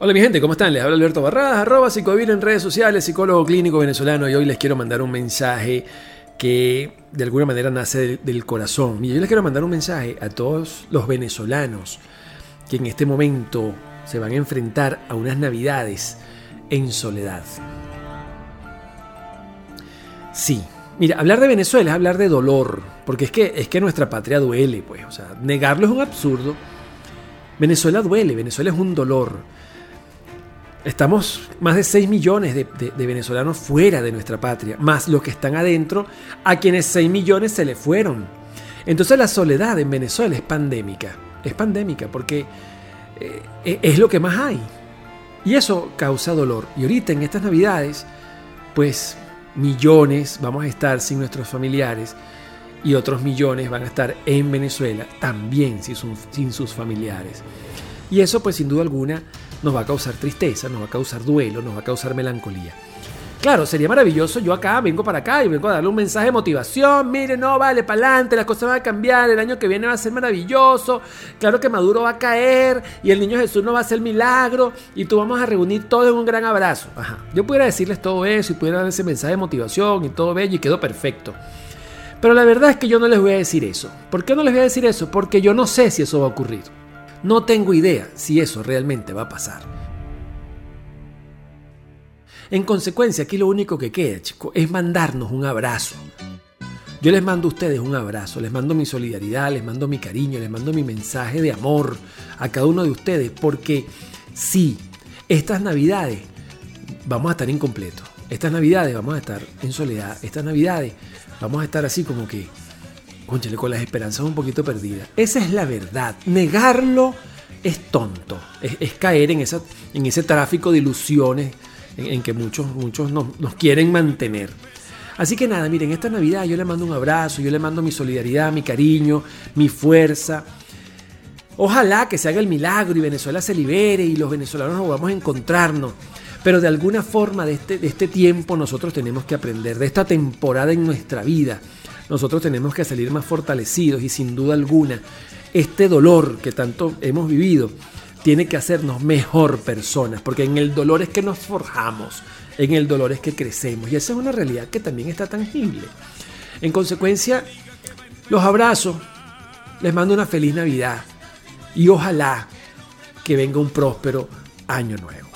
Hola mi gente, ¿cómo están? Les habla Alberto Barradas, arroba psicovir en redes sociales, psicólogo clínico venezolano y hoy les quiero mandar un mensaje que de alguna manera nace del, corazón. Y yo les quiero mandar un mensaje a todos los venezolanos que en este momento se van a enfrentar a unas navidades en soledad. Sí, mira, hablar de Venezuela es hablar de dolor, porque es que, es que nuestra patria duele, pues, o sea, negarlo es un absurdo. Venezuela duele, Venezuela es un dolor. Estamos más de 6 millones de, venezolanos fuera de nuestra patria, más los que están adentro, a quienes 6 millones se le fueron. Entonces la soledad en Venezuela es pandémica, es pandémica porque eh, e, es lo que más hay. Y eso causa dolor. Y ahorita en estas navidades, pues millones vamos a estar sin nuestros familiares y otros millones van a estar en Venezuela también sin sus familiares. Y eso pues sin duda alguna nos va a causar tristeza, nos va a causar duelo, nos va a causar melancolía. Claro, sería maravilloso. Yo acá vengo para acá y vengo a darle un mensaje de motivación. Mire, no, vale, para adelante, las cosas van a cambiar. El año que viene va a ser maravilloso. Claro que Maduro va a caer y el niño Jesús no va a hacer milagro. Y tú vamos a reunir todo en un gran abrazo. Ajá. Yo pudiera decirles todo eso y pudiera dar ese mensaje de motivación y todo bello y quedó perfecto. Pero la verdad es que yo no les voy a decir eso. ¿Por qué no les voy a decir eso? Porque yo no sé si eso va a ocurrir. No tengo idea si eso realmente va a pasar. En consecuencia, aquí lo único que queda, chicos, es mandarnos un abrazo. Yo les mando a ustedes un abrazo, les mando mi solidaridad, les mando mi cariño, les mando mi mensaje de amor a cada uno de ustedes, porque sí, estas navidades vamos a estar incompletos. Estas navidades vamos a estar en soledad. Estas navidades vamos a estar así como que Conchale, con las esperanzas un poquito perdidas. Esa es la verdad. Negarlo es tonto. Es, caer en, esa, en ese tráfico de ilusiones en, que muchos, muchos nos, quieren mantener. Así que nada, miren, esta Navidad yo le mando un abrazo, yo le mando mi solidaridad, mi cariño, mi fuerza. Ojalá que se haga el milagro y Venezuela se libere y los venezolanos nos vamos a encontrarnos. Pero de alguna forma de este, de este tiempo nosotros tenemos que aprender, de esta temporada en nuestra vida nosotros tenemos que salir más fortalecidos y sin duda alguna este dolor que tanto hemos vivido tiene que hacernos mejor personas, porque en el dolor es que nos forjamos, en el dolor es que crecemos y esa es una realidad que también está tangible. En consecuencia, los abrazo, les mando una feliz Navidad y ojalá que venga un próspero año nuevo.